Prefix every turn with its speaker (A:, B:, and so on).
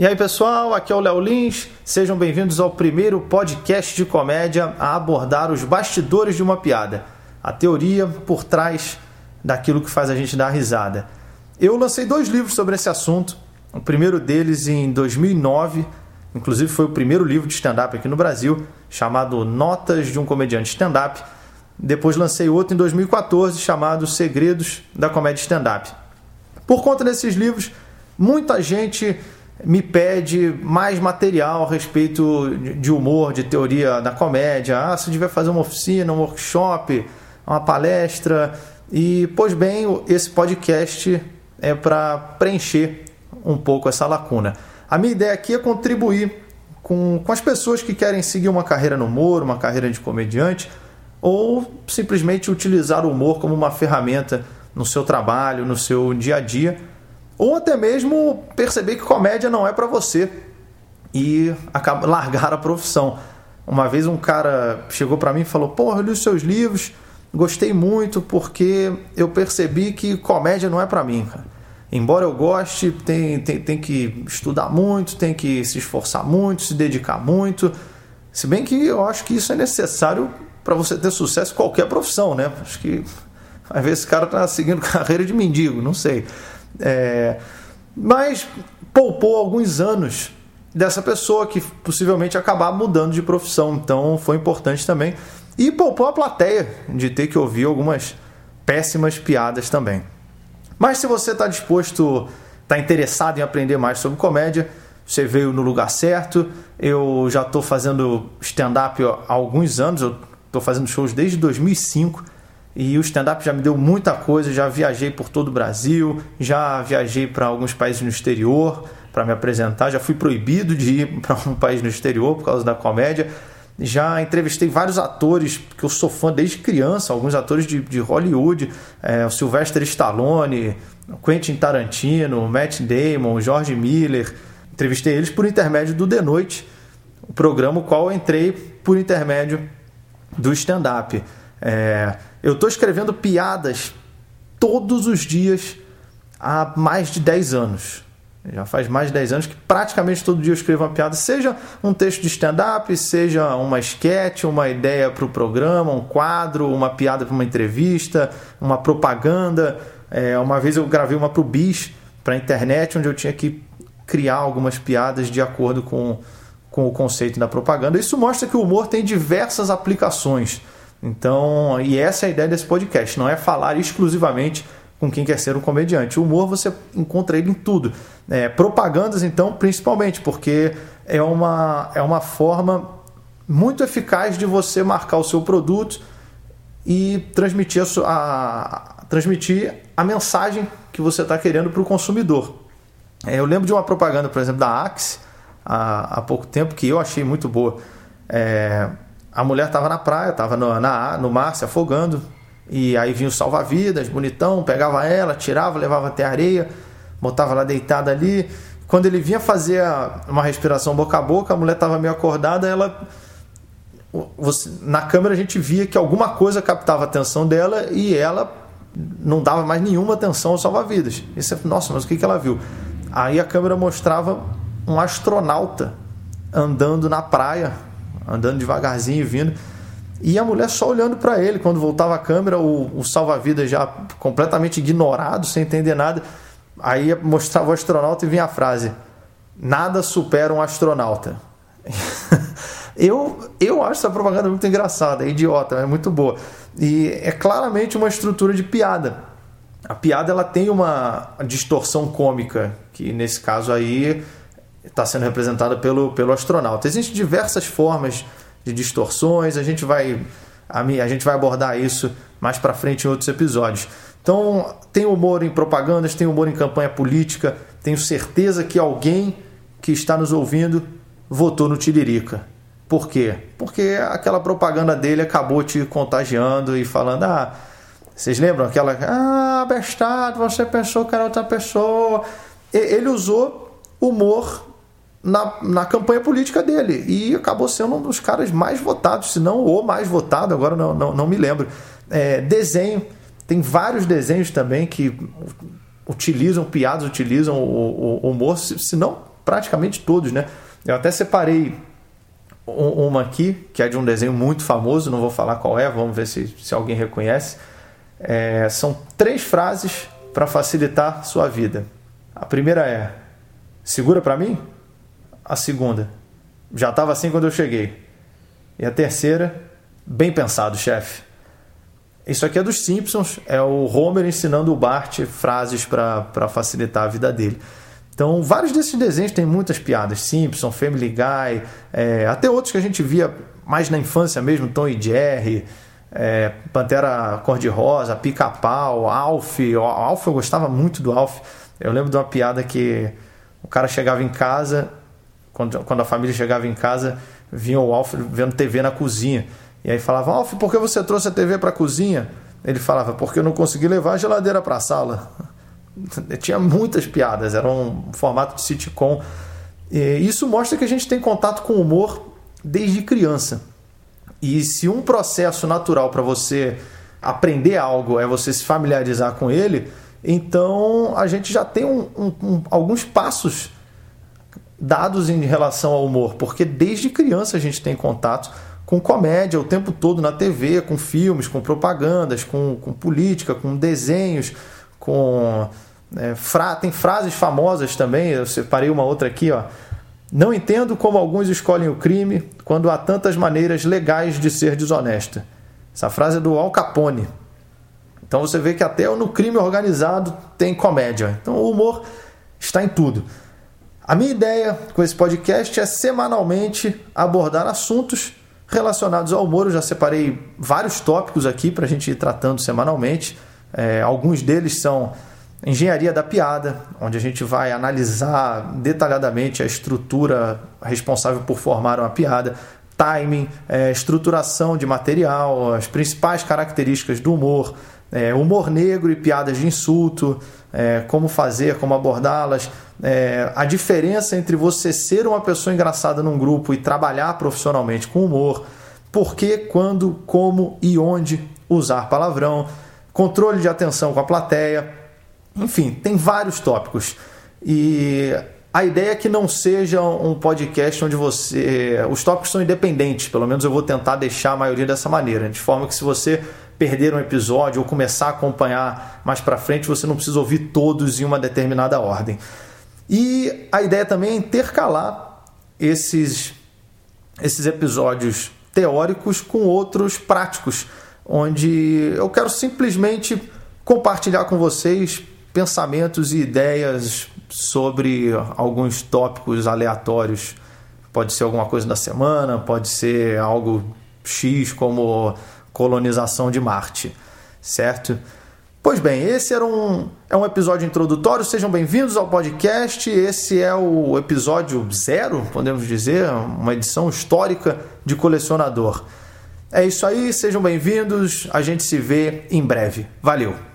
A: E aí pessoal, aqui é o Léo Lins, sejam bem-vindos ao primeiro podcast de comédia a abordar os bastidores de uma piada, a teoria por trás daquilo que faz a gente dar risada. Eu lancei dois livros sobre esse assunto, o primeiro deles em 2009, inclusive foi o primeiro livro de stand-up aqui no Brasil, chamado Notas de um Comediante Stand-up. Depois lancei outro em 2014, chamado Segredos da Comédia Stand-up. Por conta desses livros, muita gente me pede mais material a respeito de humor, de teoria da comédia. Ah, se tiver fazer uma oficina, um workshop, uma palestra. E, pois bem, esse podcast é para preencher um pouco essa lacuna. A minha ideia aqui é contribuir com, com as pessoas que querem seguir uma carreira no humor, uma carreira de comediante, ou simplesmente utilizar o humor como uma ferramenta no seu trabalho, no seu dia a dia ou até mesmo perceber que comédia não é para você e acaba, largar a profissão. Uma vez um cara chegou para mim e falou: Porra, eu li os seus livros, gostei muito porque eu percebi que comédia não é para mim, cara. Embora eu goste, tem, tem, tem que estudar muito, tem que se esforçar muito, se dedicar muito. Se bem que eu acho que isso é necessário para você ter sucesso em qualquer profissão, né? Acho que às vezes esse cara tá seguindo carreira de mendigo, não sei. É, mas poupou alguns anos dessa pessoa que possivelmente acabar mudando de profissão. Então foi importante também. E poupou a plateia de ter que ouvir algumas péssimas piadas também. Mas se você está disposto, está interessado em aprender mais sobre comédia, você veio no lugar certo. Eu já estou fazendo stand-up há alguns anos, eu estou fazendo shows desde 2005 e o stand-up já me deu muita coisa, já viajei por todo o Brasil, já viajei para alguns países no exterior para me apresentar, já fui proibido de ir para um país no exterior por causa da comédia. Já entrevistei vários atores que eu sou fã desde criança, alguns atores de, de Hollywood, é, o Sylvester Stallone, Quentin Tarantino, Matt Damon, George Miller. Entrevistei eles por intermédio do The Noite, o programa qual eu entrei por intermédio do stand-up. É, eu estou escrevendo piadas todos os dias há mais de 10 anos. Já faz mais de 10 anos que praticamente todo dia eu escrevo uma piada, seja um texto de stand-up, seja uma sketch, uma ideia para o programa, um quadro, uma piada para uma entrevista, uma propaganda. É, uma vez eu gravei uma para o Bis, para a internet, onde eu tinha que criar algumas piadas de acordo com, com o conceito da propaganda. Isso mostra que o humor tem diversas aplicações. Então, e essa é a ideia desse podcast, não é falar exclusivamente com quem quer ser um comediante. O humor você encontra ele em tudo. É, propagandas, então, principalmente, porque é uma, é uma forma muito eficaz de você marcar o seu produto e transmitir a, a transmitir a mensagem que você está querendo para o consumidor. É, eu lembro de uma propaganda, por exemplo, da Axe, há, há pouco tempo, que eu achei muito boa. É, a mulher estava na praia, estava no, na, no mar se afogando, e aí vinha o salva-vidas, bonitão, pegava ela, tirava, levava até a areia, botava lá deitada ali. Quando ele vinha fazer uma respiração boca a boca, a mulher estava meio acordada, ela. Você, na câmera a gente via que alguma coisa captava a atenção dela e ela não dava mais nenhuma atenção ao salva-vidas. Nossa, mas o que, que ela viu? Aí a câmera mostrava um astronauta andando na praia andando devagarzinho, vindo. E a mulher só olhando para ele. Quando voltava a câmera, o, o salva-vidas já completamente ignorado, sem entender nada. Aí mostrava o astronauta e vinha a frase: Nada supera um astronauta. eu, eu acho essa propaganda muito engraçada, é idiota, é muito boa. E é claramente uma estrutura de piada. A piada ela tem uma distorção cômica, que nesse caso aí está sendo representada pelo, pelo astronauta. Existem diversas formas de distorções, a gente vai a, a gente vai abordar isso mais para frente em outros episódios. Então, tem humor em propagandas, tem humor em campanha política, tenho certeza que alguém que está nos ouvindo votou no Tiririca. Por quê? Porque aquela propaganda dele acabou te contagiando e falando: ah, vocês lembram aquela. Ah, bestado, você pensou que era outra pessoa. Ele usou humor na, na campanha política dele e acabou sendo um dos caras mais votados, se não o mais votado, agora não, não, não me lembro. É, desenho, tem vários desenhos também que utilizam piadas, utilizam o, o, humor, se, se não praticamente todos, né? Eu até separei uma aqui, que é de um desenho muito famoso, não vou falar qual é, vamos ver se, se alguém reconhece. É, são três frases para facilitar sua vida. A primeira é: segura para mim? A segunda: já estava assim quando eu cheguei. E a terceira: bem pensado, chefe. Isso aqui é dos Simpsons, é o Homer ensinando o Bart frases para facilitar a vida dele. Então, vários desses desenhos têm muitas piadas. Simpson, Family Guy, é, até outros que a gente via mais na infância mesmo, Tom e Jerry, é, Pantera Cor-de-Rosa, Pica-Pau, Alf. Alf eu gostava muito do Alf. Eu lembro de uma piada que o cara chegava em casa, quando, quando a família chegava em casa, vinha o Alf vendo TV na cozinha. E aí falava, Alf, por que você trouxe a TV para a cozinha? Ele falava, porque eu não consegui levar a geladeira para a sala. Tinha muitas piadas, era um formato de sitcom. E isso mostra que a gente tem contato com o humor desde criança. E se um processo natural para você aprender algo é você se familiarizar com ele, então a gente já tem um, um, um, alguns passos dados em relação ao humor, porque desde criança a gente tem contato com comédia o tempo todo na TV, com filmes, com propagandas, com, com política, com desenhos, com é, fra tem frases famosas também, eu separei uma outra aqui, ó. Não entendo como alguns escolhem o crime quando há tantas maneiras legais de ser desonesto. Essa frase é do Al Capone. Então você vê que até no crime organizado tem comédia. Então o humor está em tudo. A minha ideia com esse podcast é semanalmente abordar assuntos relacionados ao humor. Eu já separei vários tópicos aqui para a gente ir tratando semanalmente. É, alguns deles são Engenharia da piada, onde a gente vai analisar detalhadamente a estrutura responsável por formar uma piada, timing, é, estruturação de material, as principais características do humor, é, humor negro e piadas de insulto, é, como fazer, como abordá-las, é, a diferença entre você ser uma pessoa engraçada num grupo e trabalhar profissionalmente com humor, por que, quando, como e onde usar palavrão, controle de atenção com a plateia enfim, tem vários tópicos. E a ideia é que não seja um podcast onde você. Os tópicos são independentes, pelo menos eu vou tentar deixar a maioria dessa maneira, de forma que se você perder um episódio ou começar a acompanhar mais para frente, você não precisa ouvir todos em uma determinada ordem. E a ideia também é intercalar esses, esses episódios teóricos com outros práticos, onde eu quero simplesmente compartilhar com vocês pensamentos e ideias sobre alguns tópicos aleatórios. Pode ser alguma coisa da semana, pode ser algo X como colonização de Marte, certo? Pois bem, esse era um, é um episódio introdutório. Sejam bem-vindos ao podcast. Esse é o episódio zero, podemos dizer, uma edição histórica de colecionador. É isso aí, sejam bem-vindos. A gente se vê em breve. Valeu!